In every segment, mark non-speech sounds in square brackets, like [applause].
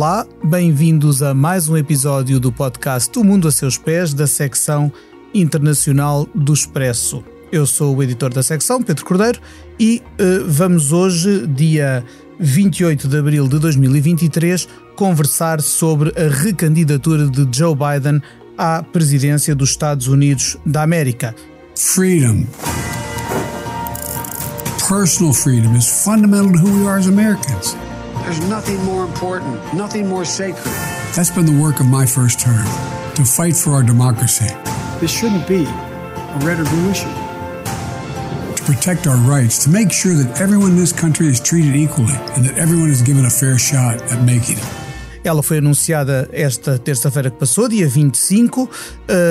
Olá, bem-vindos a mais um episódio do podcast O Mundo a Seus Pés, da secção internacional do Expresso. Eu sou o editor da secção, Pedro Cordeiro, e uh, vamos hoje, dia 28 de abril de 2023, conversar sobre a recandidatura de Joe Biden à presidência dos Estados Unidos da América. Freedom. Personal freedom is fundamental to who we are as Americans. There's nothing more important, nothing more sacred. That's been the work of my first term to fight for our democracy. This shouldn't be a red or blue issue. To protect our rights, to make sure that everyone in this country is treated equally and that everyone is given a fair shot at making it. Ela foi anunciada esta terça-feira que passou, dia 25, uh,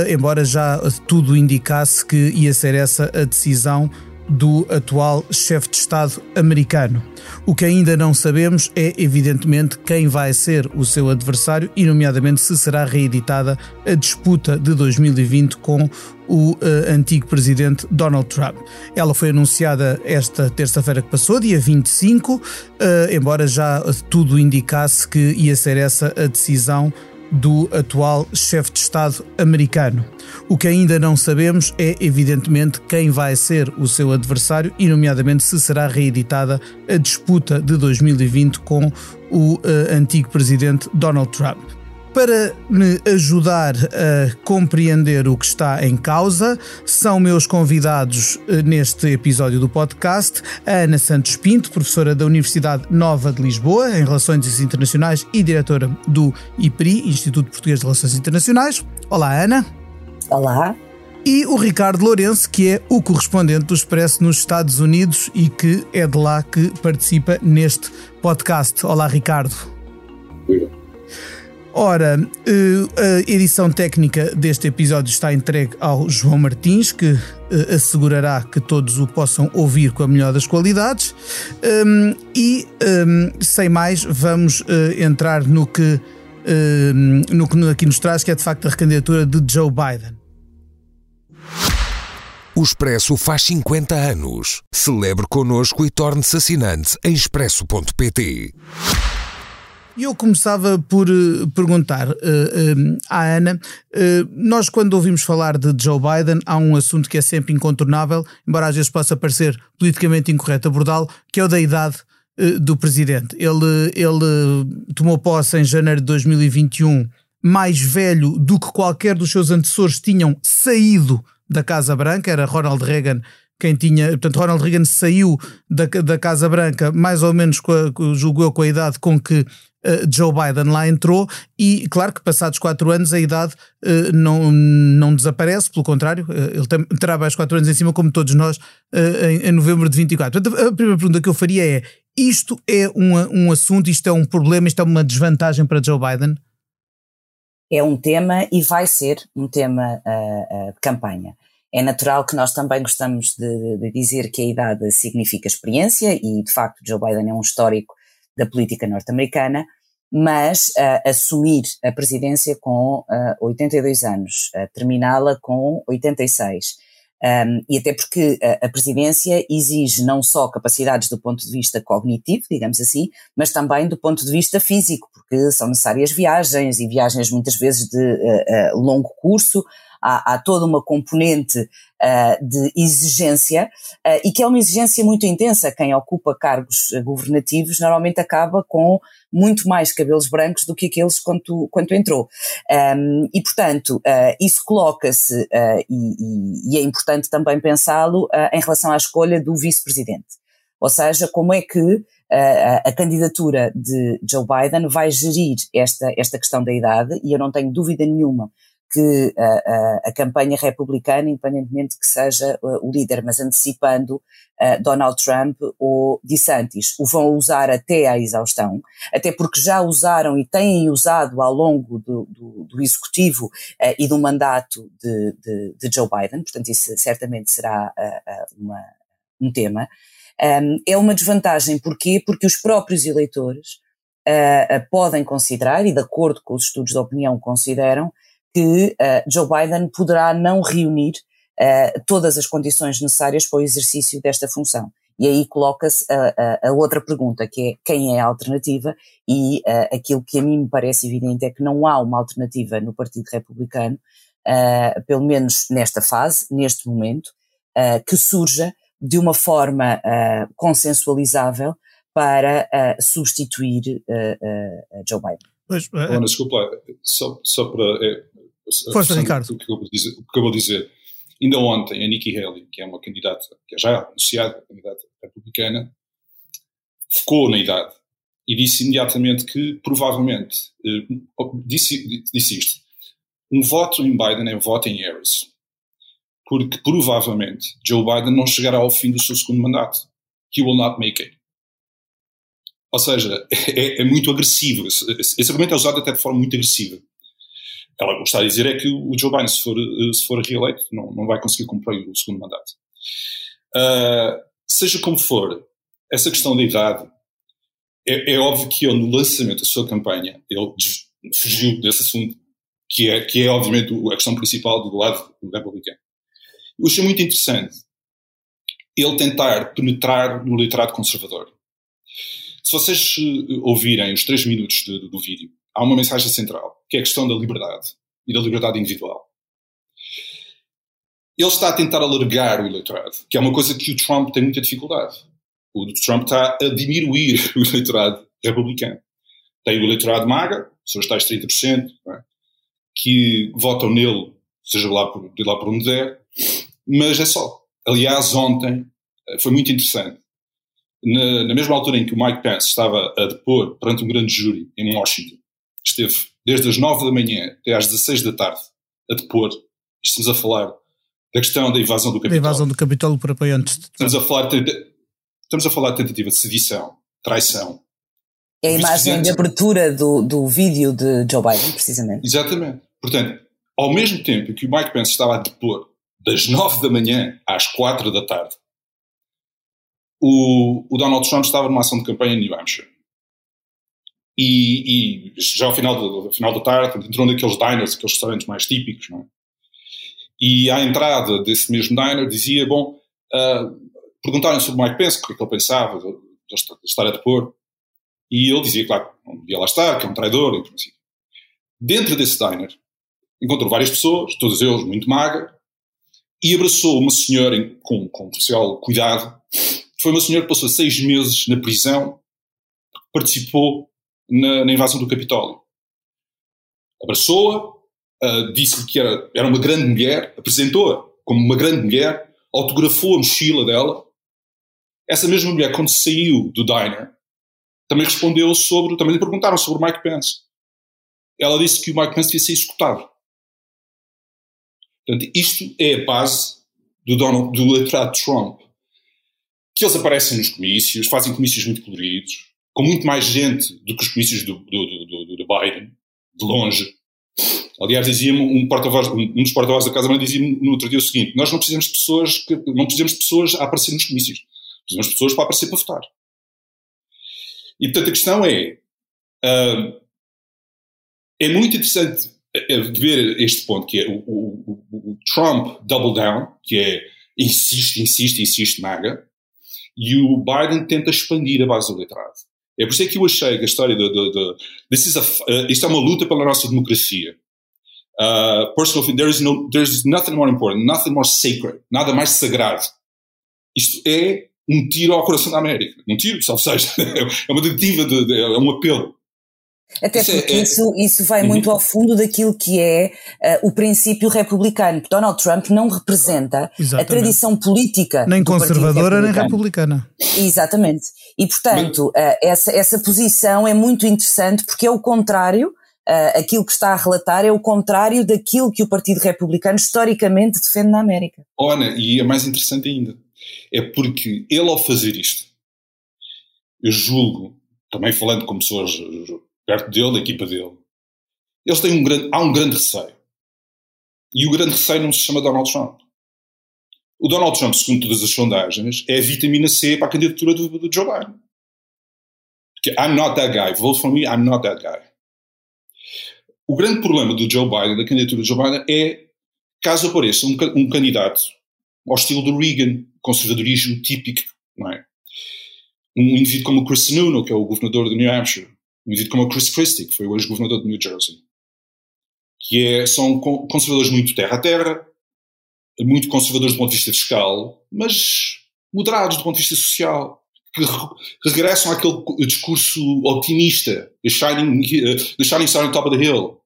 embora já tudo indicasse que ia ser essa a decisão do atual chefe de Estado americano. O que ainda não sabemos é, evidentemente, quem vai ser o seu adversário e, nomeadamente, se será reeditada a disputa de 2020 com o uh, antigo presidente Donald Trump. Ela foi anunciada esta terça-feira que passou, dia 25, uh, embora já tudo indicasse que ia ser essa a decisão do atual chefe de Estado americano. O que ainda não sabemos é, evidentemente, quem vai ser o seu adversário e, nomeadamente, se será reeditada a disputa de 2020 com o uh, antigo presidente Donald Trump. Para me ajudar a compreender o que está em causa, são meus convidados eh, neste episódio do podcast a Ana Santos Pinto, professora da Universidade Nova de Lisboa em Relações Internacionais e diretora do IPRI, Instituto Português de Relações Internacionais. Olá, Ana. Olá. E o Ricardo Lourenço, que é o correspondente do Expresso nos Estados Unidos e que é de lá que participa neste podcast. Olá, Ricardo. Ora, eh, a edição técnica deste episódio está entregue ao João Martins, que eh, assegurará que todos o possam ouvir com a melhor das qualidades. Ehm, e, ehm, sem mais, vamos eh, entrar no que, ehm, no que aqui nos traz, que é de facto a recandidatura de Joe Biden. O Expresso faz 50 anos. Celebre connosco e torne-se assinante em expresso.pt. E eu começava por uh, perguntar uh, uh, à Ana: nós, quando ouvimos falar de Joe Biden, há um assunto que é sempre incontornável, embora às vezes possa parecer politicamente incorreto abordá-lo, que é o da idade do presidente. Ele, ele tomou posse em janeiro de 2021, mais velho do que qualquer dos seus antecessores tinham saído da Casa Branca, era Ronald Reagan quem tinha, portanto, Ronald Reagan saiu da, da Casa Branca mais ou menos, com a, julgo eu, com a idade com que uh, Joe Biden lá entrou e, claro que passados quatro anos a idade uh, não, não desaparece, pelo contrário, uh, ele tem, terá mais quatro anos em cima, como todos nós, em, em, novembro de 24. Portanto, a primeira pergunta que eu faria é, isto é um, um assunto, isto é um problema, isto é uma desvantagem para Joe Biden? É um tema e vai ser um tema de campanha. É natural que nós também gostamos de, de, dizer que a idade significa experiência e, de facto, Joe Biden é um histórico da política norte-americana, mas uh, assumir a presidência com uh, 82 anos, uh, terminá-la com 86. Um, e até porque a, presidência exige não só capacidades do ponto de vista cognitivo, digamos assim, mas também do ponto de vista físico, porque são necessárias viagens e viagens muitas vezes de longo curso, há, há toda uma componente uh, de exigência uh, e que é uma exigência muito intensa. Quem ocupa cargos governativos normalmente acaba com muito mais cabelos brancos do que aqueles quando, quando entrou. Um, e, portanto, uh, isso coloca-se, e, e, e, é importante também pensá-lo em relação à escolha do vice-presidente. Ou seja, como é que a, candidatura de Joe Biden vai gerir esta, esta questão da idade, e eu não tenho dúvida nenhuma que a, a, a, campanha republicana, independentemente que seja uh, o líder, mas antecipando uh, Donald Trump ou DeSantis, o vão usar até à exaustão, até porque já usaram e têm usado ao longo do, do, do executivo uh, e do mandato de, de, de, Joe Biden, portanto isso certamente será uma, um tema. Um, é uma desvantagem, porquê? Porque os próprios eleitores podem considerar, e de acordo com os estudos de opinião consideram, que uh, Joe Biden poderá não reunir uh, todas as condições necessárias para o exercício desta função. E aí coloca-se a, a, a, outra pergunta, que é quem é a alternativa, e uh, aquilo que a mim me parece evidente é que não há uma alternativa no Partido Republicano, uh, pelo menos nesta fase, neste momento, uh, que surja de uma forma consensualizável para substituir Joe Biden. Pois, é, desculpa, só, só para. É, Força, Ricardo. O que de dizer. Acabou de dizer Ainda ontem, a Nikki Haley, que é uma candidata, que é já anunciada, candidata republicana, focou na idade e disse imediatamente que, provavelmente, eh, disse, disse isto: um voto em Biden é um voto em Harris. Porque, provavelmente, Joe Biden não chegará ao fim do seu segundo mandato. He will not make it. Ou seja, é, é muito agressivo. Esse, esse, argumento é usado até de forma muito agressiva. Ela, o que está a dizer é que o Joe Biden, se for, eh, se for reeleito, não, não vai conseguir cumprir o segundo mandato. Uh, seja como for, essa questão da idade, é, é, óbvio que ele, no lançamento da sua campanha, ele fugiu desse assunto, que é, que é obviamente a questão principal do lado do republicano. Eu achei muito interessante ele tentar penetrar no literato conservador. Se vocês eh, ouvirem os três minutos do vídeo, há uma mensagem central, que é a questão da liberdade e da liberdade individual. Ele está a tentar alargar o eleitorado, que é uma coisa que o Trump tem muita dificuldade. O Trump está a diminuir [laughs] o eleitorado republicano. Tem o eleitorado maga, os tais 30%, é? que votam nele, seja lá por, de lá por onde der, mas é só. Aliás, ontem eh, foi muito interessante. Na, na mesma altura em que o Mike Pence estava a depor perante um grande júri em Washington, esteve desde as 9 da manhã até às 16 da tarde a depor, estamos a falar da questão da invasão do Capitólio. Da invasão do Capitólio por apoiantes. Estamos a falar de, estamos a falar de tentativa de sedição, traição. É a imagem de abertura do, do vídeo de Joe Biden, precisamente. Exatamente. Portanto, ao mesmo tempo que o Mike Pence estava a depor das 9 da manhã às 4 da tarde, o, o Donald Trump estava numa ação de campanha em New Hampshire. E, e já ao final, do, ao final da tarde entrou naqueles diners, aqueles restaurantes mais típicos, não é? E à entrada desse mesmo diner dizia, bom, uh, perguntaram sobre o Mike Pence, o que é que ele pensava de, estar a depor, e ele dizia, claro, não devia lá estar, que é um traidor, e assim. Dentro desse diner, encontrou várias pessoas, todas eles muito magras, e abraçou uma senhora com, com especial cuidado. Foi uma senhora que passou seis meses na prisão, participou na, na invasão do Capitólio. Abraçou-a, uh, disse-lhe que era, era uma grande mulher, apresentou-a como uma grande mulher, autografou a mochila dela. Essa mesma mulher, quando saiu do diner, também respondeu sobre, também lhe perguntaram sobre o Mike Pence. Ela disse que o Mike Pence devia ser executado. Portanto, isto é a base do, Donald, do eleitorado Trump. Que eles aparecem nos comícios, fazem comícios muito coloridos, com muito mais gente do que os comícios do, do, do, do Biden, de longe. Aliás, dizia-me um, porta-voz, um dos porta-vozes da Casa Branca dizia no outro dia o seguinte: nós não precisamos de pessoas que, não precisamos de pessoas a aparecer nos comícios, precisamos de pessoas para aparecer para votar. E portanto a questão é uh, é muito interessante ver este ponto que é o, o, o, Trump double down, que é insiste, insiste, insiste, maga, e o Biden tenta expandir a base do. É por isso é que eu achei que a história do. do, do a, uh, isto é uma luta pela nossa democracia. Uh, personal, there is, no, there is nothing more important, nothing more sacred, nada mais sagrado. Isto é um tiro ao coração da América. Um tiro, salvo seja, [laughs] é uma tentativa, de, de, é um apelo. Até isso é- porque é, isso, isso vai uhum. muito ao fundo daquilo que é uh, o princípio republicano. Donald Trump não representa Exatamente. a tradição política. Nem conservadora, nem republicana. Exatamente. E, portanto, uh, essa, essa posição é muito interessante porque é o contrário. Uh, aquilo que está a relatar é o contrário daquilo que o Partido Republicano historicamente defende na América. Ana, e é mais interessante ainda, é porque ele, ao fazer isto, eu julgo, também falando com pessoas perto dele, da equipa dele, eles têm um grande, há um grande receio. E o grande receio não se chama Donald Trump. O Donald Trump, segundo todas as sondagens, é a vitamina C para a candidatura do, do Joe Biden. Porque I'm not that guy. Vote for me, I'm not that guy. O grande problema do Joe Biden, da candidatura do Joe Biden, é caso apareça um, um candidato ao estilo do Reagan, conservadorismo típico, não é? um indivíduo como Chris Sununu, que é o governador de New Hampshire, indivíduo como o Chris Christie, que foi o ex-governador de New Jersey, que é, são conservadores muito terra a terra, muito conservadores do ponto de vista fiscal, mas moderados do ponto de vista social, que regressam àquele discurso otimista, the shining, the shining star on top of the hill.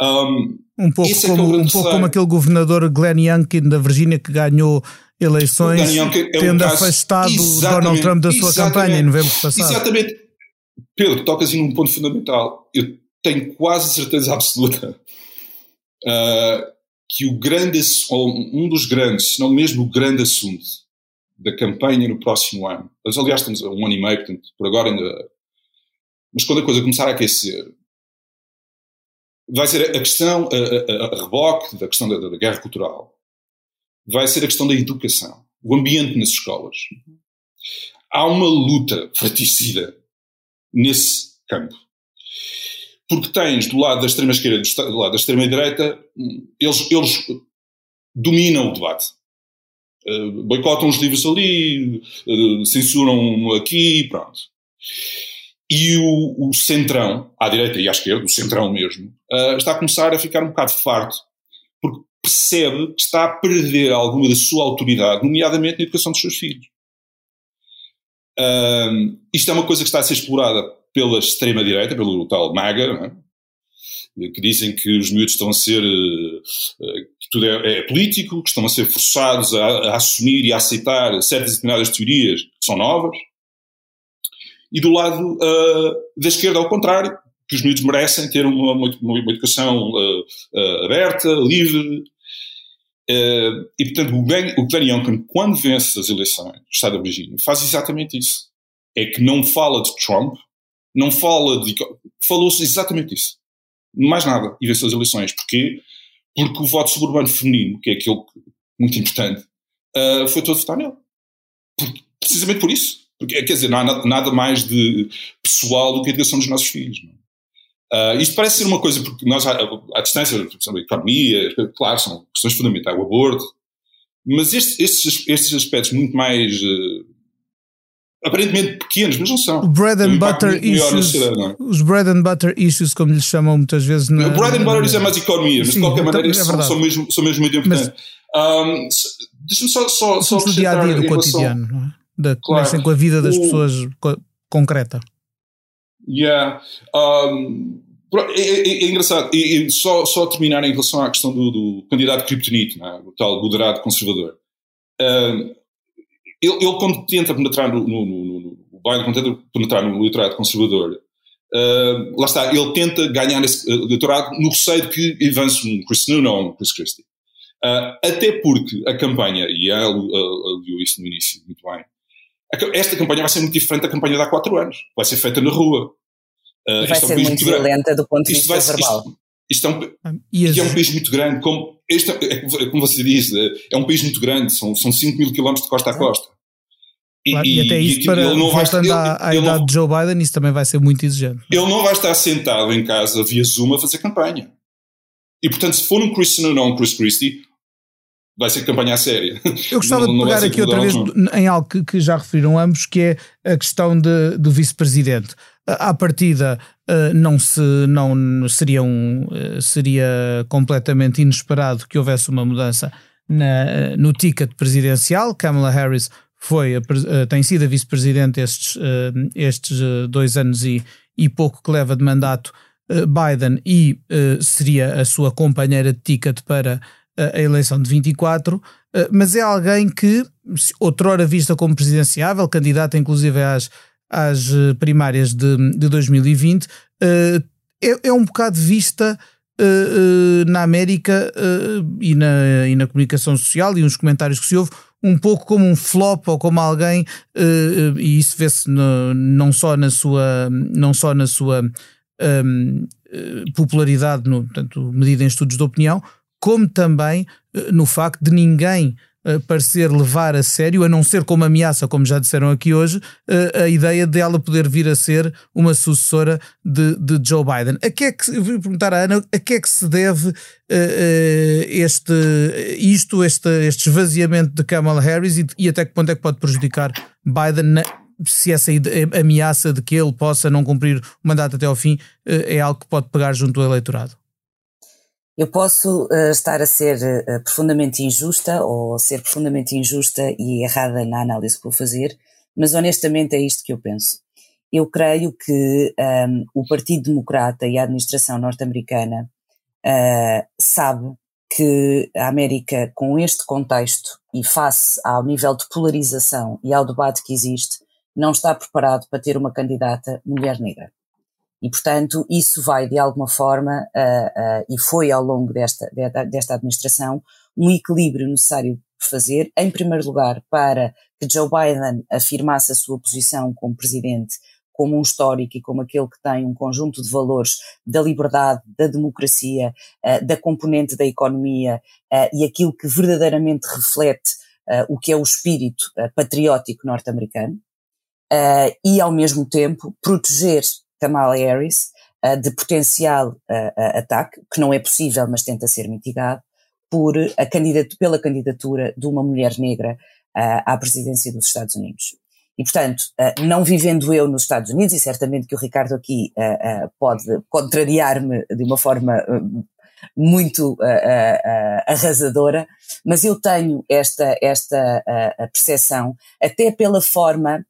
Um, um pouco, é como, é um pouco como aquele governador Glenn Youngkin da Virgínia que ganhou eleições é tendo afastado Donald Trump da sua campanha em novembro passado. Exatamente. Pedro, tocas em um ponto fundamental. Eu tenho quase certeza absoluta uh, que o grande, ou um dos grandes, se não mesmo o grande assunto da campanha no próximo ano, mas aliás estamos a um ano e meio, portanto, por agora ainda. Mas quando a coisa começar a aquecer, vai ser a questão, a, a, a reboque da questão da, da, guerra cultural, vai ser a questão da educação, o ambiente nas escolas. Há uma luta fraticida nesse campo. Porque tens do lado da extrema-esquerda e do lado da extrema-direita, eles, eles dominam o debate. Uh, boicotam os livros ali, uh, censuram aqui e pronto. E o, o, centrão, à direita e à esquerda, o centrão mesmo, uh, está a começar a ficar um bocado farto, porque percebe que está a perder alguma da sua autoridade, nomeadamente na educação dos seus filhos. Uh, isto é uma coisa que está a ser explorada pela extrema-direita, pelo tal MAGA, é? que dizem que os miúdos estão a ser. Uh, que tudo é, é, político, que estão a ser forçados a, a, assumir e a aceitar certas determinadas teorias que são novas. E do lado uh, da esquerda, ao contrário, que os miúdos merecem ter uma, uma, uma educação uh, aberta, livre, Uh, e, portanto, o Glenn, o Glenn Youngkin, quando vence as eleições do Estado da Virgínia, faz exatamente isso. É que não fala de Trump, não fala de. Falou-se exatamente isso. Mais nada. E venceu as eleições. Porquê? Porque o voto suburbano feminino, que é aquele muito importante, uh, foi todo votar nele. Precisamente por isso. Porque, quer dizer, não há nada, mais de pessoal do que a educação dos nossos filhos. Não? Uh, isto parece ser uma coisa, porque nós, à, distância, a economia, claro, são questões fundamentais, o aborto, mas estes, estes, estes aspectos muito mais. Uh, aparentemente pequenos, mas não são. Bread and butter issues. É? Os bread and butter issues, como lhes chamam muitas vezes. Na, o bread and butter issues é mais economia, mas Sim, de qualquer maneira é são, são, mesmo, são mesmo muito importantes. Um, Deixa-me só. só, só do dia a dia do cotidiano, não é? Da, claro. Comecem com a vida das o, pessoas concreta. Yeah. Um, é, é, é, engraçado. E, só, só terminar em relação à questão do, do candidato Kryptonite, é? o tal moderado conservador. Um, ele, ele, quando tenta penetrar no, no, no, no o Biden, quando tenta penetrar no eleitorado conservador, lá está, ele tenta ganhar esse eleitorado no receio de que avance um Chris Newman ou um Chris Christie. Uh, até porque a campanha, e ela viu isso no início muito bem, esta campanha vai ser muito diferente da campanha de há quatro anos. Vai ser feita na rua. Uh, vai ser é um muito violenta do ponto de vista verbal. Isto, isto é, um, ah, e é um país muito grande, como, este, é, é, como você disse, é um país muito grande, são, são 5 mil quilómetros de costa a costa. E, claro, e, até isso, e, para, voltando à, à idade não, de Joe Biden, isso também vai ser muito exigente. Ele não vai estar sentado em casa via Zoom a fazer campanha. E portanto, se for um Christian ou não um Chris Christie, vai ser campanha séria. Eu gostava não, de pegar aqui outra vez em algo que, que, já referiram ambos, que é a questão de, do vice-presidente. À partida, eh, não, se, não seria, um, eh, seria completamente inesperado que houvesse uma mudança na, no ticket presidencial. Kamala Harris foi, eh, tem sido a vice-presidente estes, estes dois anos e, e pouco que leva de mandato Biden e seria a sua companheira de ticket para a eleição de 24, eh, mas é alguém que, outrora vista como presidenciável, candidata inclusive às, às eh, primárias de, de 2020, eh, é, é um bocado vista na América e, na, e na comunicação social e nos comentários que se ouve um pouco como um flop ou como alguém e isso vê-se não só na sua não só na sua um, popularidade no, portanto, medida em estudos de opinião como também no facto de ninguém eh, parecer levar a sério, a não ser como ameaça, como já disseram aqui hoje, eh, a ideia dela poder vir a ser uma sucessora de, de Joe Biden. A que é que, vou perguntar à Ana, a que é que se deve este, isto, este, este esvaziamento de Kamala Harris e, e até que ponto é que pode prejudicar Biden na, se essa ameaça de que ele possa não cumprir o mandato até ao fim é algo que pode pegar junto ao eleitorado? Eu posso uh, estar a ser uh, profundamente injusta ou ser profundamente injusta e errada na análise que vou fazer, mas honestamente é isto que eu penso. Eu creio que um, ehm, o Partido Democrata e a administração norte-americana uh, sabe que a América, com este contexto e face ao nível de polarização e ao debate que existe, não está preparado para ter uma candidata mulher negra. E, portanto, isso vai, de alguma forma, uh, uh, e foi ao longo desta, desta administração, um equilíbrio necessário fazer, em primeiro lugar, para que Joe Biden afirmasse a sua posição como presidente como um histórico e como aquele que tem um conjunto de valores da liberdade, da democracia, uh, da componente da economia uh, e aquilo que verdadeiramente reflete uh, o que é o espírito patriótico norte-americano, e ao mesmo tempo proteger Kamala Harris de potencial ataque, que não é possível, mas tenta ser mitigado, por a candidatura, pela candidatura de uma mulher negra à presidência dos Estados Unidos. E, portanto, não vivendo eu nos Estados Unidos, e certamente que o Ricardo aqui pode contrariar-me de uma forma muito arrasadora, mas eu tenho esta, esta percepção, até pela forma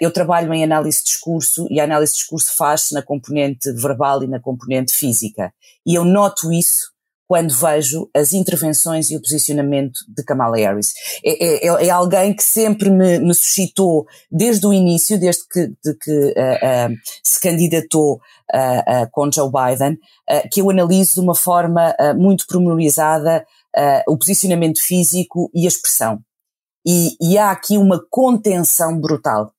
eu trabalho em análise de discurso e a análise de discurso faz-se na componente verbal e na componente física. E eu noto isso quando vejo as intervenções e o posicionamento de Kamala Harris. É, é, é alguém que sempre me, me, suscitou, desde o início, desde que, de que uh, uh, se candidatou uh, com Joe Biden, que eu analiso de uma forma muito promenorizada o posicionamento físico e a expressão. E, e há aqui uma contenção brutal.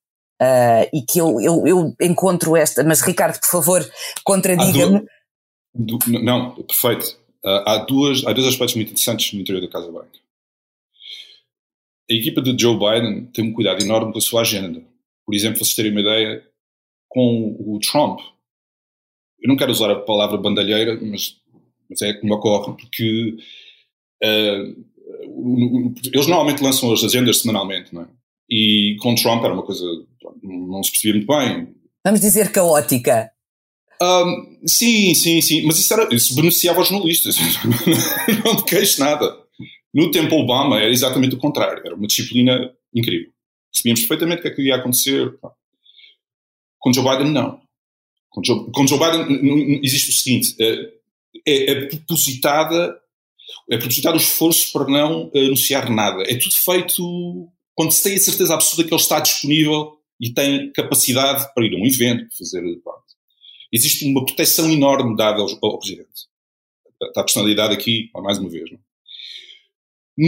Uh, e que eu, eu, eu, encontro esta, mas Ricardo, por favor, contradiga-me. Não, perfeito. Uh, há, duas, há dois aspectos muito interessantes no interior da Casa Branca. A equipa de Joe Biden tem um cuidado enorme com a sua agenda. Por exemplo, vocês terem uma ideia, com o Trump, eu não quero usar a palavra bandalheira, mas, mas é como ocorre, porque uh, eles normalmente lançam as agendas semanalmente, não é? E com Trump era uma coisa, não se percebia muito bem. Vamos dizer caótica. Um, sim, sim, sim, mas isso, era, isso beneficiava os jornalistas, [laughs] não me queixo nada. No tempo Obama era exatamente o contrário, era uma disciplina incrível. Sabíamos perfeitamente o que é que ia acontecer. Com Joe Biden, não. Com Joe, com Joe Biden existe o seguinte, é, é, é propositada é propositado o esforço para não anunciar nada. É tudo feito quando se tem a certeza absoluta que ele está disponível e tem capacidade para ir a um evento, fazer. Pronto existe uma proteção enorme dada ao, ao Presidente. Está a personalidade aqui, mais uma vez. Não? É?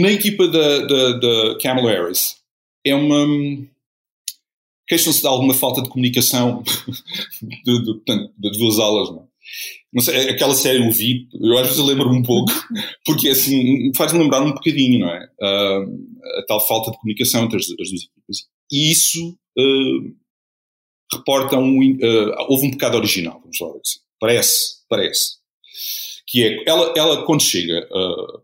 Na equipa da, Kamala Harris, é uma. Queixam-se de alguma falta de comunicação [laughs] de, de, de, de duas aulas, não é? Sei, aquela série o vi, eu às vezes lembro-me um pouco, [laughs] porque assim, faz-me lembrar um bocadinho, não é? Uh, a tal falta de comunicação entre as, as duas equipas. E isso uh, reportam um, uh, houve um pecado original, vamos lá assim. Parece, parece. Que é, ela, ela quando chega, uh,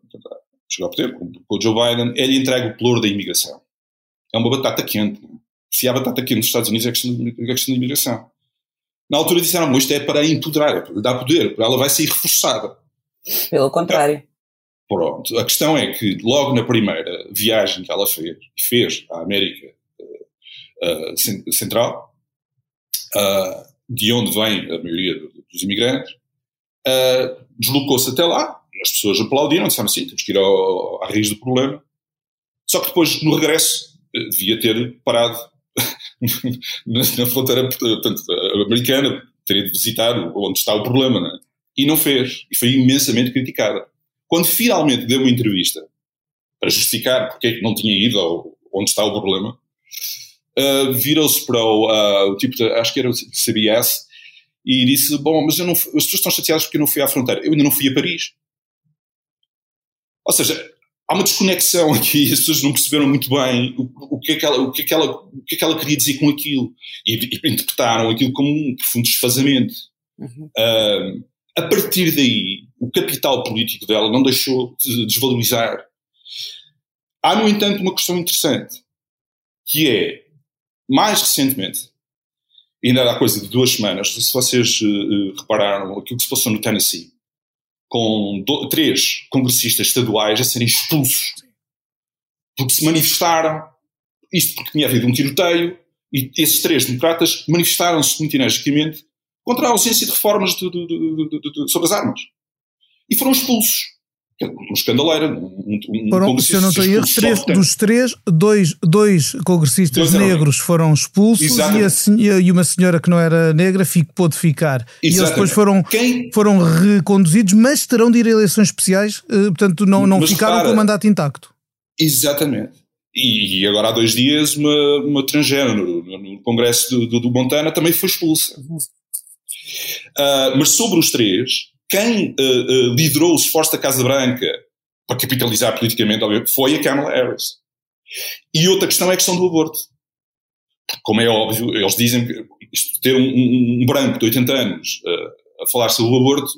chega ao poder, com, com o Joe Biden, ele entrega o pluro da imigração. É uma batata quente. É? Se há batata quente nos Estados Unidos é a questão, é questão da imigração. Na altura disseram, isto é para empoderar, é para lhe dar poder, ela vai ser reforçada. Pelo contrário. Pronto. A questão é que logo na primeira viagem que ela fez, fez à América uh, uh, Central, uh, de onde vem a maioria dos imigrantes, deslocou-se até lá, as pessoas aplaudiram, disseram assim, temos que ir ao, à raiz do problema. Só que depois, no regresso, devia ter parado [laughs] na, fronteira portanto, americana, teria de visitar onde está o problema, né? e não fez, e foi imensamente criticada. Quando finalmente deu uma entrevista para justificar porque é que não tinha ido ao, onde está o problema, uh, virou-se para o, uh, o, tipo de, acho que era o CBS, e disse: Bom, mas eu não, as pessoas estão chateadas porque eu não fui à fronteira. Eu ainda não fui a Paris. Ou seja, há uma desconexão aqui, [laughs] as pessoas não perceberam muito bem o, o, que, é que ela, o, que, é que ela, o que é que ela queria dizer com aquilo. E, e interpretaram aquilo como um profundo desfazamento. Uhum. Uh, a partir daí, o capital político dela não deixou de desvalorizar. Há, no entanto, uma questão interessante, que é mais recentemente, ainda há coisa de duas semanas, se vocês uh, repararam aquilo que se passou no Tennessee, com do, três congressistas estaduais a serem expulsos porque se manifestaram, isto porque tinha havido um tiroteio, e esses três democratas manifestaram-se muito energicamente contra a ausência de reformas de, de, de, sobre as armas. E foram expulsos. Uma escandaleira. Um, um foram, se eu não estou erro, três, dos três, dois, dois congressistas dois negros foram expulsos e, a, e, uma senhora que não era negra fico, pôde ficar. Exatamente. E eles depois foram, Quem? foram reconduzidos, mas terão de ir a eleições especiais, eh, portanto não, não ficaram repara, com o mandato intacto. Exatamente. E, agora há dois dias uma, uma transgênero no, no Congresso do, do, do, Montana também foi expulsa. Uh, mas sobre os três, quem uh, uh, liderou o esforço da Casa Branca para capitalizar politicamente foi a Kamala Harris. E outra questão é a questão do aborto. Como é óbvio, eles dizem que isto, ter um, um, um, branco de 80 anos a falar sobre o aborto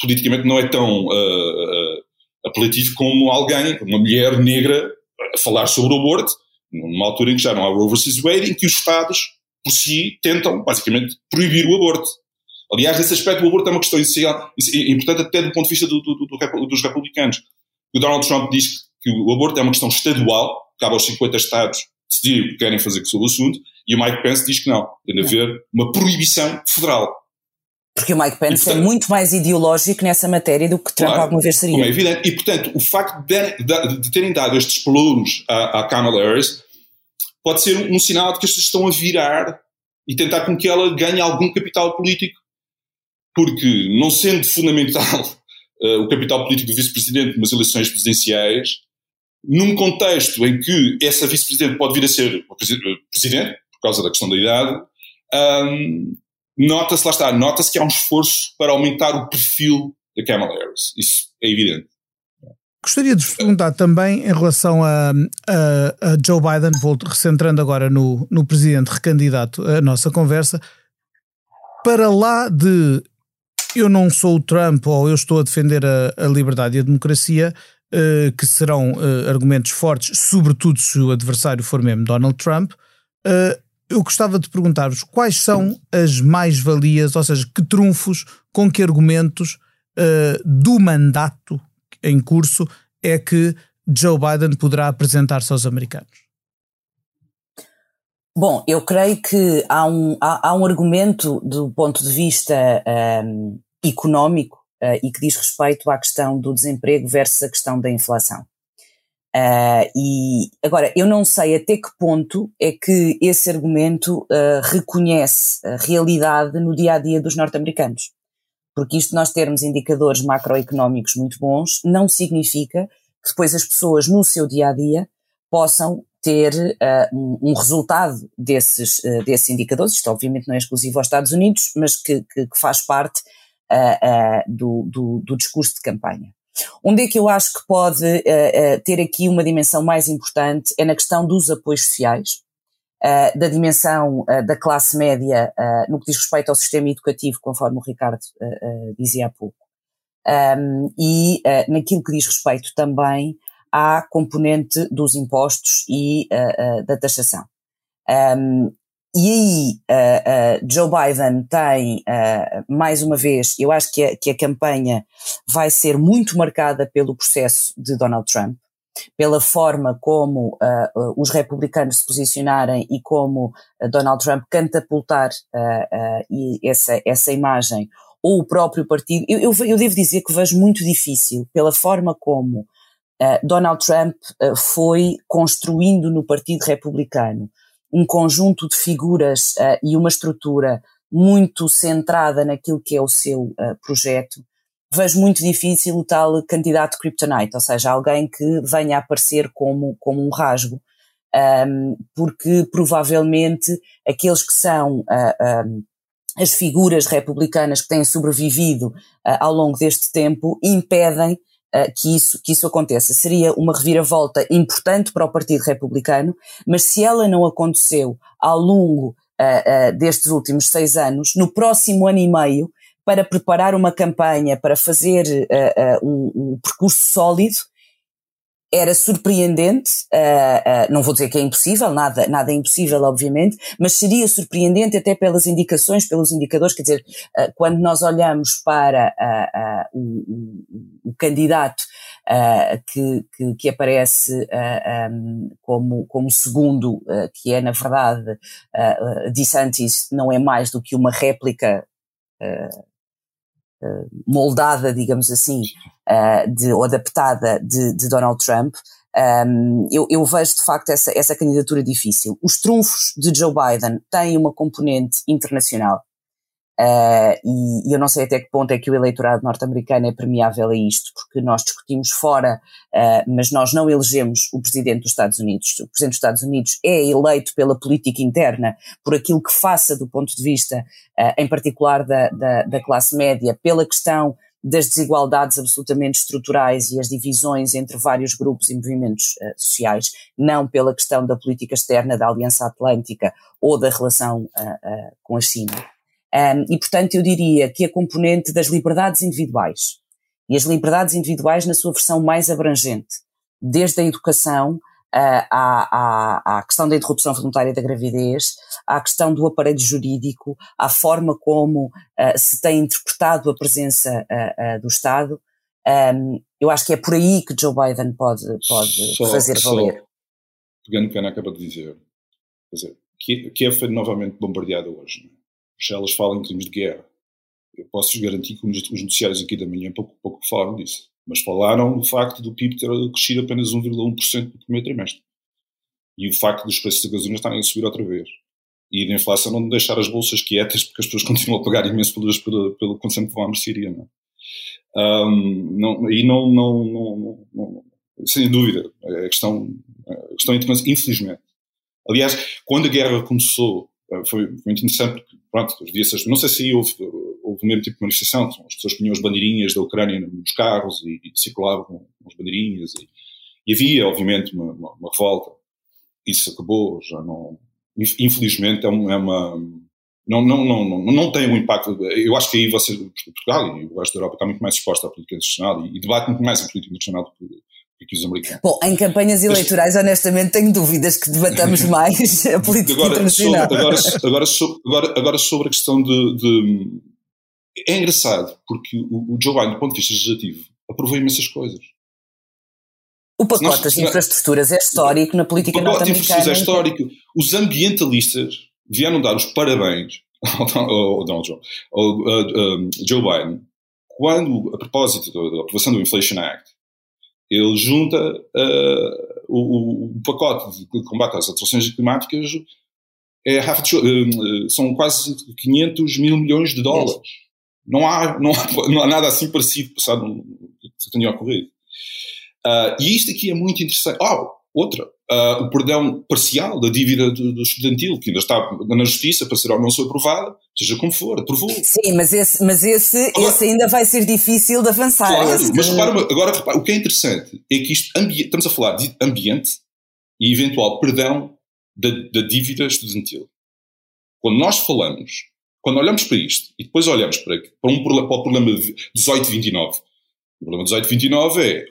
politicamente não é tão apelativo como alguém, uma mulher negra, a falar sobre o aborto, numa altura em que já não há Roe vs. Wade, em que os Estados, por si, tentam, basicamente, proibir o aborto. Aliás, nesse aspecto, o aborto é uma questão essencial, importante até do ponto de vista do, do, do, dos republicanos. O Donald Trump diz que o aborto é uma questão estadual, cabe aos 50 Estados decidir o que querem fazer sobre o assunto, e o Mike Pence diz que não, tem de haver uma proibição federal. Porque o Mike Pence e, portanto, é muito mais ideológico nessa matéria do que Trump claro, alguma vez seria. Como é evidente. E, portanto, o facto de, de, de terem dado estes pelouros à, à Kamala Harris pode ser um, um, sinal de que as pessoas estão a virar e tentar com que ela ganhe algum capital político. Porque, não sendo fundamental uh, [laughs] o capital político do vice-presidente nas eleições presidenciais, num contexto em que essa vice-presidente pode vir a ser presidente, por causa da questão da idade, um, nota-se, lá está, nota-se que há um esforço para aumentar o perfil da Kamala Harris. Isso é evidente. Gostaria de vos perguntar também em relação a, a, a Joe Biden, vou recentrando agora no, no presidente recandidato a nossa conversa, para lá de eu não sou o Trump ou eu estou a defender a, a liberdade e a democracia, uh, que serão uh, argumentos fortes, sobretudo se o adversário for mesmo Donald Trump, uh, eu gostava de perguntar-vos quais são as mais-valias, ou seja, que trunfos, com que argumentos do mandato em curso é que Joe Biden poderá apresentar-se aos americanos? Bom, eu creio que há um, há, há um argumento do ponto de vista um, económico uh, e que diz respeito à questão do desemprego versus a questão da inflação. Uh, e agora, eu não sei até que ponto é que esse argumento uh, reconhece a realidade no dia a dia dos norte-americanos. Porque isto nós termos indicadores macroeconómicos muito bons não significa que depois as pessoas no seu dia a dia possam ter uh, um, resultado desses, desses indicadores. Isto obviamente não é exclusivo aos Estados Unidos, mas que, que, que faz parte do, do, do discurso de campanha. Onde é que eu acho que pode uh, uh, ter aqui uma dimensão mais importante é na questão dos apoios sociais, uh, da dimensão da classe média no que diz respeito ao sistema educativo, conforme o Ricardo dizia há pouco, um, e naquilo que diz respeito também à componente dos impostos e da taxação. Um, e aí, uh, uh, Joe Biden tem, uh, mais uma vez, eu acho que a, que a campanha vai ser muito marcada pelo processo de Donald Trump, pela forma como os republicanos se posicionarem e como Donald Trump catapultar essa, essa imagem, ou o próprio partido. Eu, eu, eu, devo dizer que vejo muito difícil, pela forma como Donald Trump foi construindo no Partido Republicano um conjunto de figuras uh, e uma estrutura muito centrada naquilo que é o seu uh, projeto, vejo muito difícil o tal candidato kryptonite, ou seja, alguém que venha a aparecer como, como um rasgo, um, porque provavelmente aqueles que são uh, um, as figuras republicanas que têm sobrevivido ao longo deste tempo impedem uh, que, isso, que isso aconteça. Seria uma reviravolta importante para o Partido Republicano, mas se ela não aconteceu ao longo uh, uh, destes últimos seis anos, no próximo ano e meio, para preparar uma campanha, para fazer um, um percurso sólido, era surpreendente, uh, uh, não vou dizer que é impossível, nada, nada é impossível, obviamente, mas seria surpreendente até pelas indicações, pelos indicadores, quer dizer, uh, quando nós olhamos para o, o, candidato que, que, que, aparece um, como, como segundo, que é na verdade uh, DeSantis, não é mais do que uma réplica moldada, digamos assim, uh, de, ou adaptada de, de Donald Trump, um, eu, eu, vejo de facto essa, essa candidatura difícil. Os trunfos de Joe Biden têm uma componente internacional. Uh, e, e, eu não sei até que ponto é que o eleitorado norte-americano é permeável a isto, porque nós discutimos fora, uh, mas nós não elegemos o presidente dos Estados Unidos. O presidente dos Estados Unidos é eleito pela política interna, por aquilo que faça do ponto de vista, uh, em particular da, da, da classe média, pela questão das desigualdades absolutamente estruturais e as divisões entre vários grupos e movimentos uh, sociais, não pela questão da política externa da Aliança Atlântica ou da relação uh, uh, com a China. Um, e, portanto, eu diria que a componente das liberdades individuais, e as liberdades individuais na sua versão mais abrangente, desde a educação à, à, à questão da interrupção voluntária da gravidez, à questão do aparelho jurídico, à forma como uh, se tem interpretado a presença uh, uh, do Estado. Um, eu acho que é por aí que Joe Biden pode, pode só, fazer valer. Só, pegando o que a Ana acaba de dizer, quer dizer, Kiev foi novamente bombardeada hoje. Bruxelas fala em crimes de guerra. Eu posso vos garantir que os noticiários aqui da manhã pouco, pouco falaram disso. Mas falaram do facto do PIB ter crescido apenas 1,1% no primeiro trimestre. E o facto dos preços da gasolina estarem a subir outra vez. E da inflação não deixar as bolsas quietas porque as pessoas [laughs] continuam a pagar imenso pelo, pelo, pelo consumo que vão à mercearia. Não, é? um, não E não, não, não, não, sem dúvida, a questão, a questão infelizmente. Aliás, quando a guerra começou, foi muito interessante porque, pronto, os dias, não sei se houve houve o mesmo tipo de manifestação, as pessoas punham as bandeirinhas da Ucrânia nos carros e, e circulavam com, as bandeirinhas e, e havia, obviamente, uma, uma, uma, revolta. Isso acabou, já não. Infelizmente, é uma. É uma não, não, não, não, não tem um impacto. Eu acho que aí você, Portugal e o resto da Europa está muito mais exposta à política internacional e, e debate muito mais a política internacional do que, que os americanos. Bom, em campanhas eleitorais, honestamente, tenho dúvidas que debatamos [laughs] mais a política agora, internacional. Sobre, agora, agora, sobre, agora, agora, sobre a questão de, de, é engraçado, porque o, o Joe Biden, do ponto de vista legislativo, aprovou imensas coisas. O pacote das infraestruturas é histórico na política norte-americana. O pacote das infraestruturas é histórico. Os ambientalistas vieram dar os parabéns [laughs] ao Donald Trump, ao uh, Joe Biden, quando, a propósito da, aprovação do Inflation Act, ele junta uh, o, o, pacote de combate às alterações climáticas é, uh, são quase 500 mil milhões de dólares. Não há, não há, não há nada assim parecido passado que tenha ocorrido. Uh, e isto aqui é muito interessante. Oh, outra, uh, o perdão parcial da dívida do, do, estudantil, que ainda está na justiça para ser ou não ser aprovada, seja como for, aprovou. Sim, mas esse, mas esse, agora, esse ainda vai ser difícil de avançar. Claro, mas repara, agora repara, o que é interessante é que isto, estamos a falar de ambiente e eventual perdão da, da dívida estudantil. Quando nós falamos quando olhamos para isto e depois olhamos para, para, um, para o problema 1829, o problema 1829 é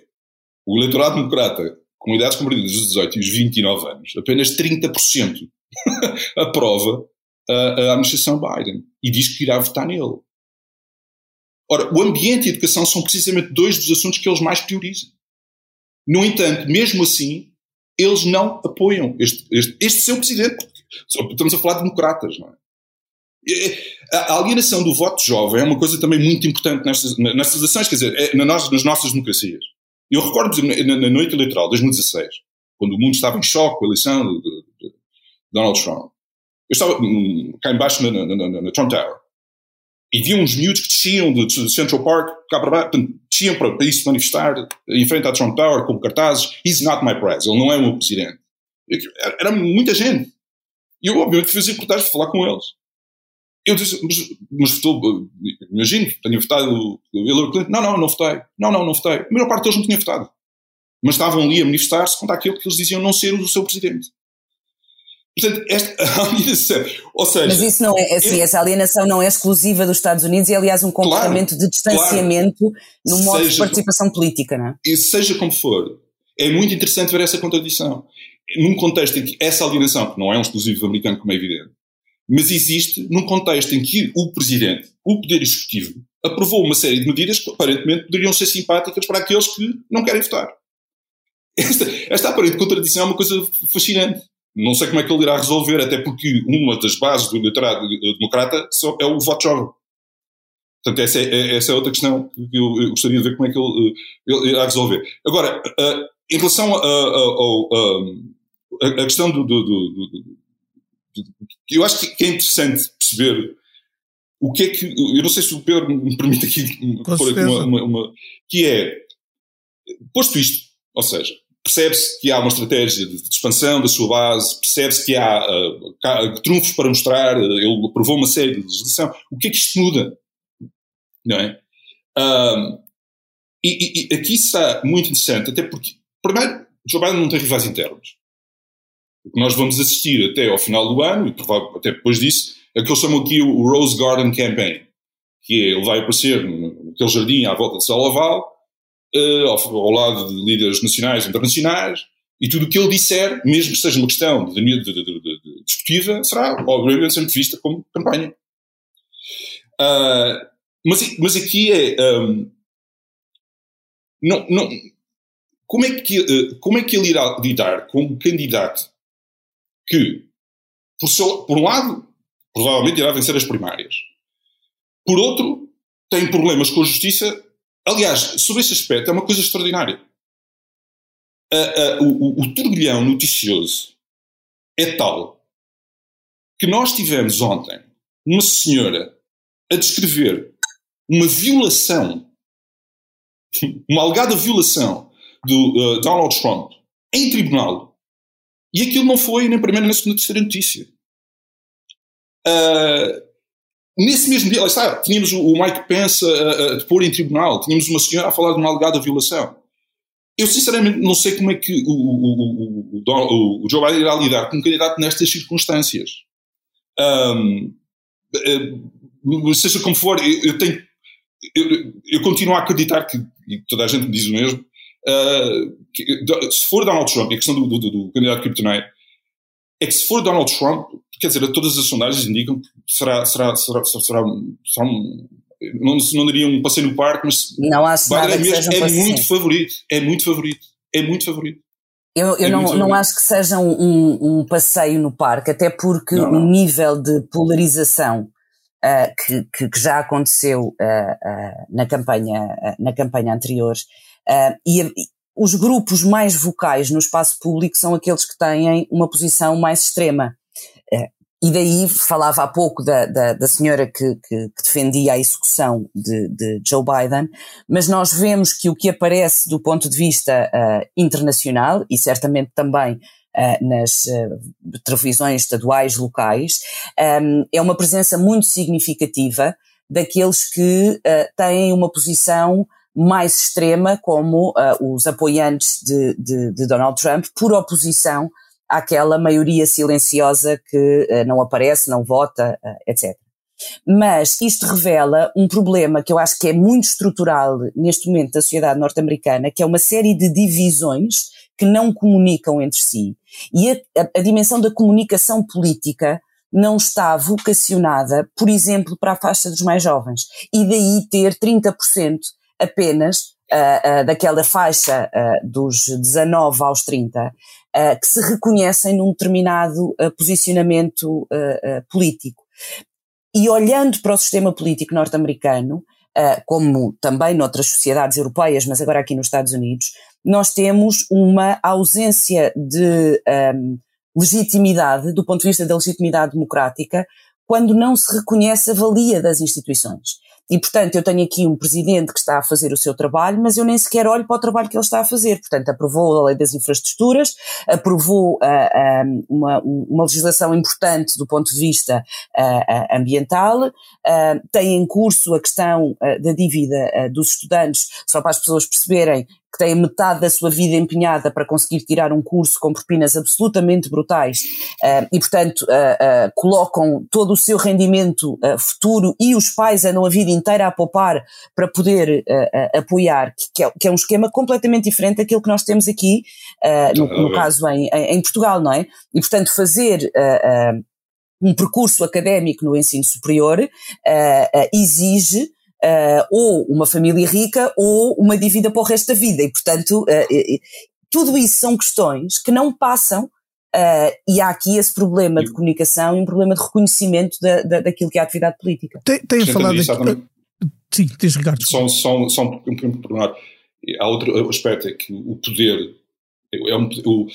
o eleitorado democrata com idades compreendidas dos 18 e os 29 anos, apenas 30% [laughs] aprova a, a administração Biden e diz que irá votar nele. Ora, o ambiente e a educação são precisamente dois dos assuntos que eles mais priorizam. No entanto, mesmo assim, eles não apoiam este, este, este seu presidente. Estamos a falar de democratas, não é? A alienação do voto jovem é uma coisa também muito importante nestas, nestas ações, quer dizer, é, nas, nas nossas democracias. Eu recordo, na, noite eleitoral de 2016, quando o mundo estava em choque com a eleição de, de, de Donald Trump, eu estava hum, cá embaixo na, na, na, na Trump Tower e vi uns miúdos que desciam de, de Central Park cá para baixo, desciam para, para isso manifestar em frente à Trump Tower com cartazes He's not my president, ele não é o meu presidente. Era, era muita gente. E eu, obviamente, fiz reportagens para falar com eles. Eu disse, mas, mas votou, imagino, tenho votado Hillary Clinton. Não, não, não votei. Não, não, não votei. A maior parte deles não tinha votado. Mas estavam ali a manifestar-se contra aquilo que eles diziam não ser o seu presidente. Portanto, esta [laughs] alienação, ou seja... Mas isso não é, assim, essa alienação não é exclusiva dos Estados Unidos e, aliás, um comportamento claro, de distanciamento claro, no modo de participação política, não é? E seja como for, é muito interessante ver essa contradição. Num contexto em que essa alienação, que não é um exclusivo americano, como é evidente, mas existe num contexto em que o Presidente, o Poder Executivo, aprovou uma série de medidas que aparentemente poderiam ser simpáticas para aqueles que não querem votar. Esta, esta aparente contradição é uma coisa fascinante. Não sei como é que ele irá resolver, até porque uma das bases do eleitorado democrata é o voto jovem. Portanto, essa é, é, essa é outra questão que eu, gostaria de ver como é que ele, ele irá resolver. Agora, uh, em relação à questão do, do, do, Eu acho que é interessante perceber o que é que. Eu não sei se o Pedro me permite aqui pôr aqui uma, uma, uma, Que é. Posto isto, ou seja, percebe-se que há uma estratégia de, expansão da sua base, percebe-se que há uh, trunfos para mostrar, ele aprovou uma série de legislação. O que é que isto muda? Não é? Uh, e, e, aqui está muito interessante, até porque, primeiro, Joe Biden não tem rivais internos. O que nós vamos assistir até ao final do ano, e até depois disso, é o que eles chamam aqui o Rose Garden Campaign, que é, ele vai aparecer naquele jardim à volta de Salaval, uh, ao, ao, lado de líderes nacionais e internacionais, e tudo o que ele disser, mesmo que seja uma questão de, de, de, será, obviamente, sempre vista como campanha. Uh, mas, mas aqui é. Um, não, não, como, é que, uh, como é que ele irá lidar com um candidato que, por, seu, por um lado, provavelmente irá vencer as primárias, por outro, tem problemas com a justiça. Aliás, sobre esse aspecto é uma coisa extraordinária. Uh, uh, o, o, turbilhão noticioso é tal que nós tivemos ontem uma senhora a descrever uma violação, [laughs] uma alegada violação do uh, Donald Trump em tribunal e aquilo não foi nem primeira nem segunda terceira notícia. Uh, Nesse mesmo dia, está, tínhamos o Mike Pence a, a depor em tribunal, tínhamos uma senhora a falar de uma alegada violação. Eu sinceramente não sei como é que o, o, o, o Joe Biden irá lidar com um candidato nestas circunstâncias. Um, eh, seja como for, eu, eu tenho. Eu, eu, continuo a acreditar que, e toda a gente me diz o mesmo, uh, que, se for Donald Trump, e a questão do, do, do candidato Kryptonite, é que se for Donald Trump, quer dizer, todas as sondagens indicam que será, será, será, será, será um, não, não diria um passeio no parque, mas não nada que seja um é muito favorito, é muito favorito, é muito favorito. Eu, eu é não, não acho que seja um, um, passeio no parque, até porque não, não. o nível de polarização uh, que, que, que, já aconteceu uh, uh, na, campanha, na campanha anterior e, os grupos mais vocais no espaço público são aqueles que têm uma posição mais extrema. É, e daí falava há pouco da, da, da senhora que, que, que, defendia a execução de, de, Joe Biden, mas nós vemos que o que aparece do ponto de vista uh, internacional, e certamente também uh, nas uh, televisões estaduais locais, um, é uma presença muito significativa daqueles que têm uma posição mais extrema, como uh, os apoiantes de, de, de, Donald Trump, por oposição àquela maioria silenciosa que uh, não aparece, não vota, uh, etc. Mas isto revela um problema que eu acho que é muito estrutural neste momento da sociedade norte-americana, que é uma série de divisões que não comunicam entre si. E a, a, a dimensão da comunicação política não está vocacionada, por exemplo, para a faixa dos mais jovens. E daí ter 30% apenas uh, uh, daquela faixa uh, dos 19 aos 30 que se reconhecem num determinado posicionamento político. E olhando para o sistema político norte-americano, como também noutras sociedades europeias, mas agora aqui nos Estados Unidos, nós temos uma ausência de um, legitimidade, do ponto de vista da legitimidade democrática, quando não se reconhece a valia das instituições. E, portanto, eu tenho aqui um presidente que está a fazer o seu trabalho, mas eu nem sequer olho para o trabalho que ele está a fazer. Portanto, aprovou a lei das infraestruturas, aprovou uh, uh, uma, uma, legislação importante do ponto de vista uh, ambiental, tem em curso a questão da dívida dos estudantes, só para as pessoas perceberem, que têm metade da sua vida empenhada para conseguir tirar um curso com propinas absolutamente brutais uh, e, portanto, uh, uh, colocam todo o seu rendimento futuro e os pais andam a vida inteira a poupar para poder apoiar, que é, que é, um esquema completamente diferente daquilo que nós temos aqui, no, no, caso em, em, Portugal, não é? E, portanto, fazer um percurso académico no ensino superior exige uh, ou uma família rica ou uma dívida para o resto da vida. E, portanto, uh, tudo isso são questões que não passam Uh, e há aqui esse problema de comunicação e um problema de reconhecimento da, da, daquilo que é a atividade política. Tem, tem falado aqui, uh, Sim, diz Ricardo. Só, só, só um, um, Há outro aspecto, é que o poder, é um, o,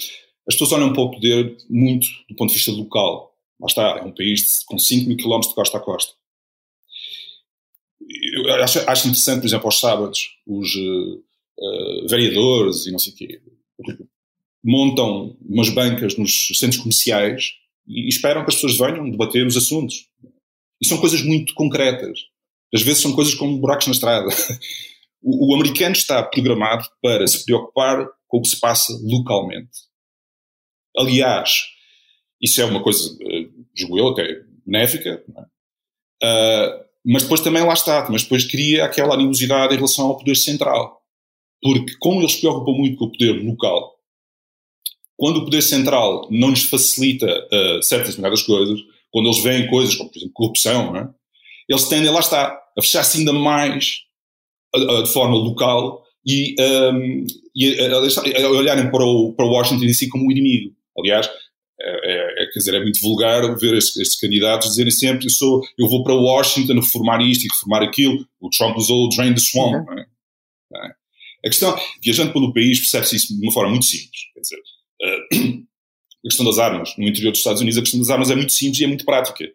as pessoas olham para o poder muito do ponto de vista local. Lá está, é um país com 5 mil quilómetros de costa a costa eu acho, acho, interessante, por exemplo, aos sábados, os uh, vereadores e não sei o quê montam umas bancas nos centros comerciais e esperam que as pessoas venham debater os assuntos. E são coisas muito concretas. Às vezes são coisas como buracos na estrada. [laughs] O, o americano está programado para se preocupar com o que se passa localmente. Aliás, isso é uma coisa, uh, julgo eu, até benéfica, uh, mas depois também lá está, mas depois cria aquela animosidade em relação ao poder central. Porque, como eles se preocupam muito com o poder local, quando o poder central não lhes facilita uh, certas determinadas coisas, quando eles veem coisas como, por exemplo, corrupção, é? eles tendem, lá está, a fechar-se ainda mais uh, de forma local e, um, ehm, e a, a, olharem para o, para o Washington em si como um inimigo. Aliás, é, é, quer dizer, é muito vulgar ver estes, estes, candidatos dizerem sempre eu, sou, eu vou para Washington reformar isto e reformar aquilo. O Trump usou o drain the swamp. Uhum. É? é? A questão, viajando pelo país, percebe-se isso de uma forma muito simples. Quer dizer, uh, [clears throat] a questão das armas. No interior dos Estados Unidos, a questão das armas é muito simples e é muito prática.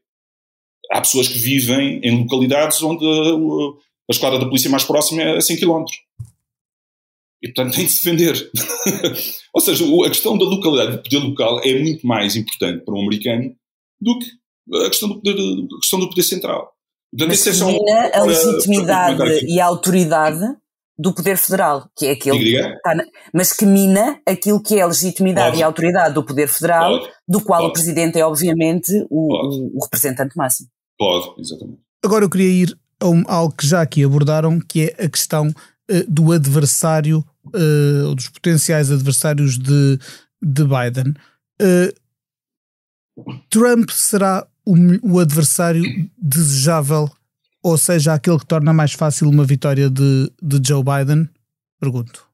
Há pessoas que vivem em localidades onde a, a esquadra da polícia mais próxima é a 100 km. E, portanto, tem de se defender. [laughs] Ou seja, a questão da localidade, do poder local, é muito mais importante para um americano do que a questão do poder, a questão do poder central. Portanto, Mas é mina a legitimidade para, para e a autoridade do poder federal, que é aquele que está na, mas que mina aquilo que é a legitimidade Pode. e a autoridade do poder federal, Pode. do qual Pode. o presidente é obviamente o, o, representante máximo. Pode, exatamente. Agora eu queria ir a, um, algo que já aqui abordaram, que é a questão uh, do adversário uh, dos potenciais adversários de, de Biden. Uh, Trump será o, o, adversário desejável, ou seja, aquele que torna mais fácil uma vitória de, de Joe Biden? Pergunto.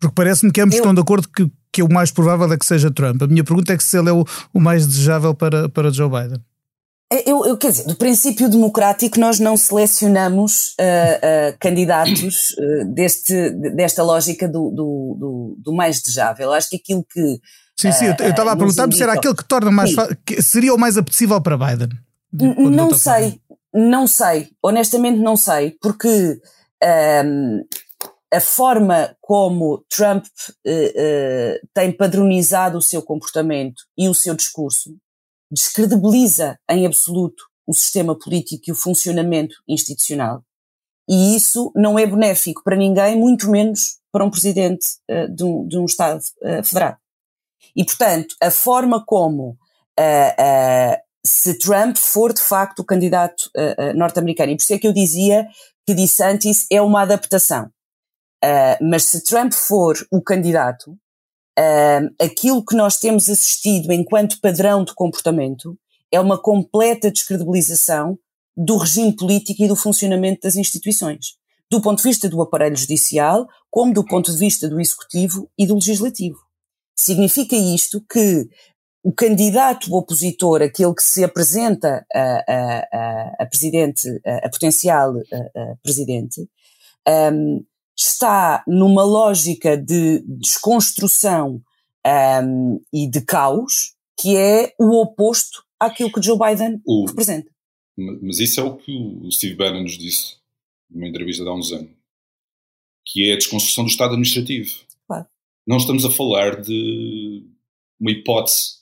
Porque parece-me que ambos Eu... estão de acordo que, que o mais provável é que seja Trump. A minha pergunta é que se ele é o, o mais desejável para, para Joe Biden. É, eu, eu, quer dizer, do princípio democrático nós não selecionamos uh, uh, candidatos uh, deste, desta lógica do, do, do, do, mais desejável. Acho que aquilo que. Sim, sim, eu estava a perguntar-me se era aquele que torna mais que seria o mais apetecível para Biden. Não sei, não sei, honestamente não sei, porque um, ehm, a forma como Trump tem padronizado o seu comportamento e o seu discurso descredibiliza em absoluto o sistema político e o funcionamento institucional. E isso não é benéfico para ninguém, muito menos para um presidente uh, de, um, de, um, Estado uh, federado. E, portanto, a forma como, uh, se Trump for de facto o candidato norte-americano, e por isso é que eu dizia que DeSantis é uma adaptação. mas se Trump for o candidato, uh, aquilo que nós temos assistido enquanto padrão de comportamento é uma completa descredibilização do regime político e do funcionamento das instituições, do ponto de vista do aparelho judicial, como do ponto de vista do executivo e do legislativo. Significa isto que o candidato opositor, aquele que se apresenta a, a, a, a presidente, a, potencial presidente, um, está numa lógica de desconstrução um, e de caos que é o oposto àquilo que Joe Biden o, representa. Mas isso é o que o Steve Bannon nos disse numa entrevista de há uns anos, que é a desconstrução do Estado administrativo. Claro. Não estamos a falar de uma hipótese.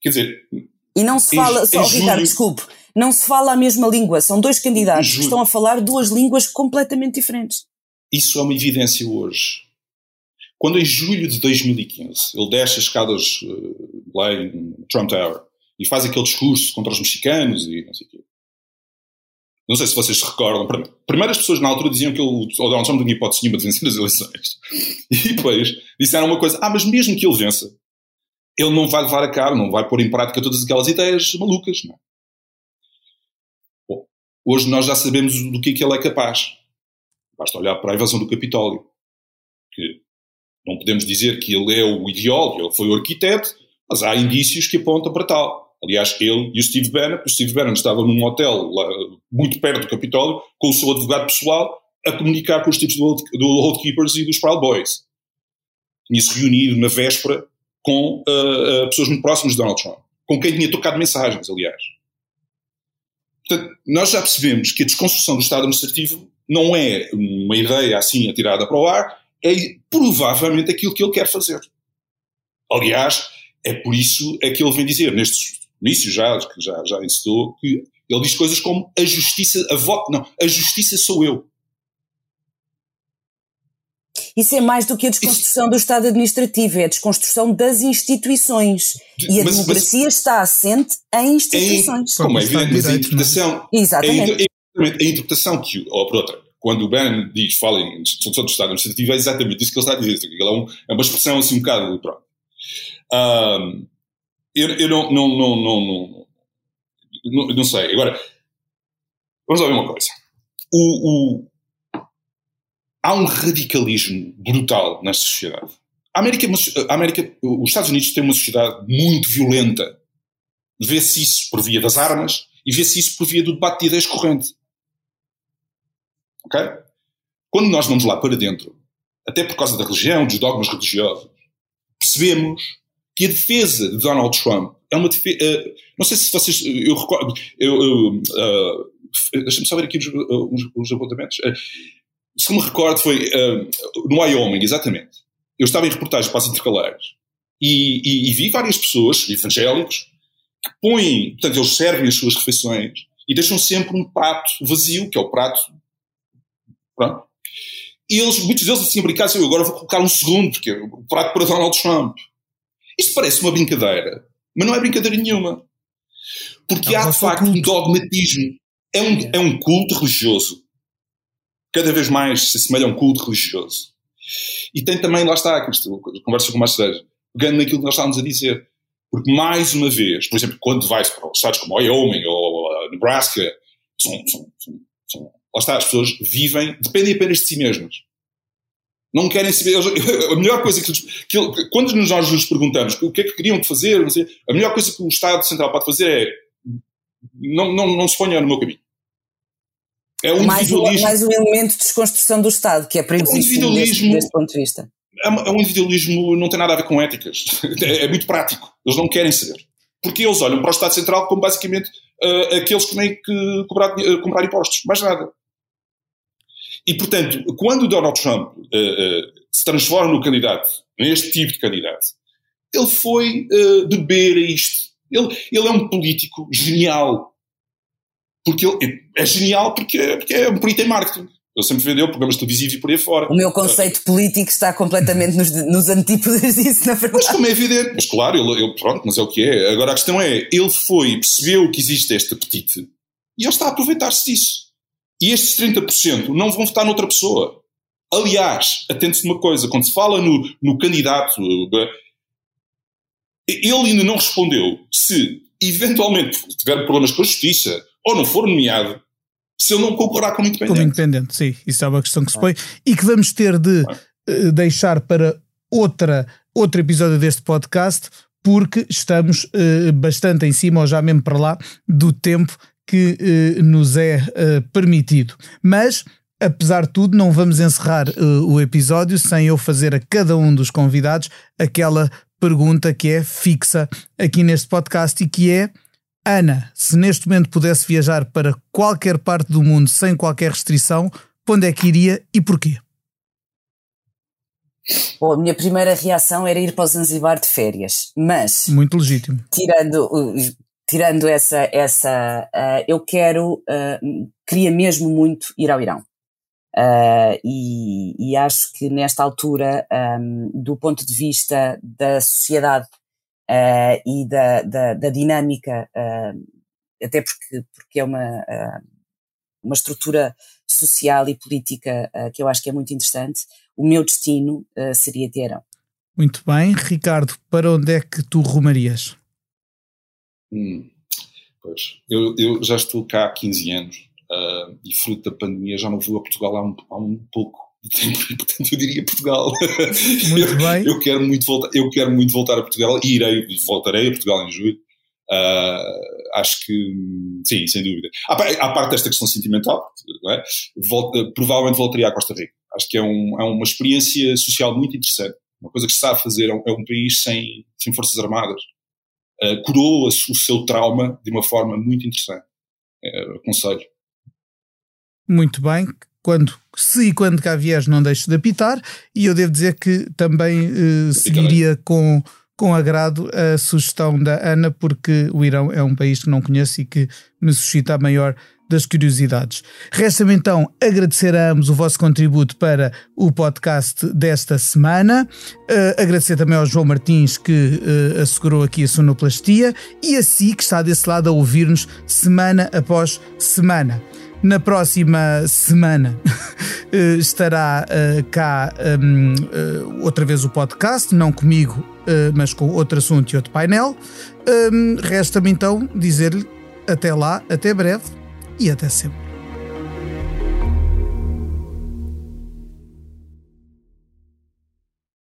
Quer dizer. E não se fala, em, só, em Ricardo, julho... desculpe, Não se fala a mesma língua, são dois candidatos que estão a falar duas línguas completamente diferentes. Isso é uma evidência hoje. Quando em julho de 2015 ele desce as escadas uh, lá em Trump Tower e faz aquele discurso contra os mexicanos e não sei o quê. Não sei se vocês se recordam. Primeiro as pessoas na altura diziam que ele, o Donald Trump não tinha hipótese nenhuma de vencer as eleições. [laughs] E depois disseram uma coisa, ah, mas mesmo que ele vença, ele não vai levar a cabo, não vai pôr em prática todas aquelas ideias malucas. Não. É? Hoje nós já sabemos do que é que ele é capaz. Basta olhar para a invasão do Capitólio. Que não podemos dizer que ele é o ideólogo, ele foi o arquiteto, mas há indícios que apontam para tal. Aliás, ele e o Steve Bannon, o Steve Bannon estava num hotel lá, muito perto do Capitólio, com o seu advogado pessoal, a comunicar com os tipos do, do Old Keepers e dos Proud Boys. Tinha-se reunido na véspera com uh, uh, pessoas muito próximas de Donald Trump, com quem tinha tocado mensagens, aliás. Portanto, nós já percebemos que a desconstrução do Estado administrativo não é uma ideia assim atirada para o ar, é provavelmente aquilo que ele quer fazer. Aliás, é por isso é que ele vem dizer, nestes inícios já, que já, já incitou, que ele diz coisas como a justiça, a voto, não, a justiça sou eu. Isso é mais do que a desconstrução Isso... do Estado administrativo, é a desconstrução das instituições. E a mas, democracia mas... está assente em instituições. Em, como é evidente, mas a é? interpretação. Exatamente. A, interpretação que, ou por outra, quando o Ben diz, fala em desconstrução do Estado administrativo, é exatamente isso que ele está a dizer. Ele é, um, é uma expressão assim um bocado. Pronto. Um, eu, eu não, não, não, não, não, não, sei. Agora, vamos lá ver uma coisa. O, o, há um radicalismo brutal nesta sociedade. A América, é a América, os Estados Unidos têm uma sociedade muito violenta. Vê-se isso por via das armas e vê-se isso por via do debate de ideias corrente. Ok? Quando nós vamos lá para dentro, até por causa da religião, dos dogmas religiosos, percebemos que a defesa de Donald Trump é uma defesa. Uh, não sei se vocês. Eu recordo. Uh, Deixa-me só ver aqui os, os, os apontamentos. Uh, se me recordo, foi uh, no Wyoming, exatamente. Eu estava em reportagem para as intercalares e, e, e, vi várias pessoas, evangélicos, que põem, portanto, eles servem as suas refeições e deixam sempre um prato vazio, que é o prato. Pronto. E eles, muitos deles assim brincavam, eu agora vou colocar um segundo, que é o prato para Donald Trump. Isto parece uma brincadeira, mas não é brincadeira nenhuma. Porque é há de facto um dogmatismo. É um, é um culto religioso cada vez mais se assemelha a um culto religioso. E tem também, lá está, conversa com o Márcio pegando naquilo que nós estávamos a dizer. Porque, mais uma vez, por exemplo, quando vais para estados como Wyoming ou Nebraska, são, são, são, são, lá está, as pessoas vivem, dependem apenas de si mesmas. Não querem saber. [laughs] A melhor coisa que, que quando nós nos perguntamos o que é que queriam fazer, a melhor coisa que o Estado Central pode fazer é não, não, não se ponha no meu caminho. É um mais, individualismo. mais um elemento de desconstrução do Estado, que é para é um individualismo deste, ponto de vista. É, é um individualismo, não tem nada a ver com éticas. [laughs] É, é, muito prático. Eles não querem saber. Porque eles olham para o Estado Central como basicamente uh, aqueles que têm que cobrar, uh, comprar impostos. Mais nada. E, portanto, quando o Donald Trump uh, se transforma no candidato, neste tipo de candidato, ele foi beber a isto. Ele, ele é um político genial porque ele é genial porque, é, porque é um bonito em marketing. Ele sempre vendeu programas televisivos e por aí fora. O meu conceito político está completamente nos, nos antípodas disso, na verdade. Mas como é evidente, mas claro, ele, ele, pronto, mas é o que é. Agora a questão é, ele foi, percebeu que existe este apetite e ele está a aproveitar-se disso. E estes 30% não vão votar noutra pessoa. Aliás, atente-se uma coisa, quando se fala no, no candidato, eh, ele ainda não respondeu se eventualmente tiver problemas com a justiça ou não for nomeado, se ele não concordar como independente. Como independente, sim, isso é uma questão que se põe e que vamos ter de uh, deixar para outra, outro episódio deste podcast, porque estamos uh, bastante em cima, ou já mesmo para lá, do tempo que uh, nos é permitido. Mas apesar de tudo, não vamos encerrar o episódio sem eu fazer a cada um dos convidados aquela pergunta que é fixa aqui neste podcast e que é Ana, se neste momento pudesse viajar para qualquer parte do mundo sem qualquer restrição, onde é que iria e porquê? Bom, a minha primeira reação era ir para o Zanzibar de férias, mas. Muito legítimo. Tirando. tirando essa, essa uh, eu quero, uh, queria mesmo muito ir ao Irão. Uh, e, e, acho que nesta altura, um, do ponto de vista da sociedade e da, da, da dinâmica, até porque, porque é uma, uma estrutura social e política que eu acho que é muito interessante, o meu destino seria Teherão. Muito bem. Ricardo, para onde é que tu rumarias? Hum, pois, eu, eu, já estou cá há 15 anos uh, e fruto da pandemia já não vou a Portugal há um, há um pouco portanto eu diria Portugal. Muito eu, bem. Eu quero muito voltar, eu quero muito voltar a Portugal e irei, voltarei a Portugal em julho. Uh, acho que sim, sem dúvida. À, à parte desta questão sentimental, é? Volta, provavelmente voltaria à Costa Rica. Acho que é, um, é uma experiência social muito interessante. Uma coisa que se sabe fazer é um, é um país sem, sem forças armadas uh, curou o seu trauma de uma forma muito interessante. Uh, aconselho. Muito bem. Quando, se e quando cá vieres, não deixes de apitar. E eu devo dizer que também uh, seguiria com, com agrado a sugestão da Ana, porque o Irão é um país que não conheço e que me suscita a maior das curiosidades. Resta-me então agradecer a ambos o vosso contributo para o podcast desta semana, uh, agradecer também ao João Martins que uh, assegurou aqui a sonoplastia e a si que está desse lado a ouvir-nos semana após semana. Na próxima semana uh, [laughs] estará cá um, outra vez o podcast, não comigo, mas com outro assunto e outro painel. Um, Resta-me então dizer-lhe até lá, até breve e até sempre.